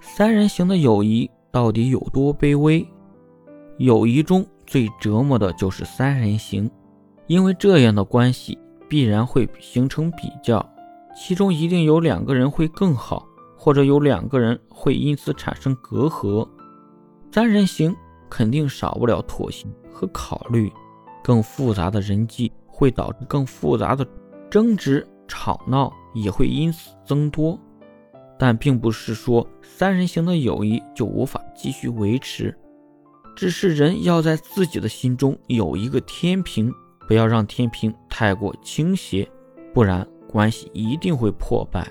三人行的友谊到底有多卑微？友谊中最折磨的就是三人行，因为这样的关系必然会形成比较，其中一定有两个人会更好，或者有两个人会因此产生隔阂。三人行肯定少不了妥协和考虑，更复杂的人际会导致更复杂的争执，吵闹也会因此增多。但并不是说三人行的友谊就无法继续维持，只是人要在自己的心中有一个天平，不要让天平太过倾斜，不然关系一定会破败。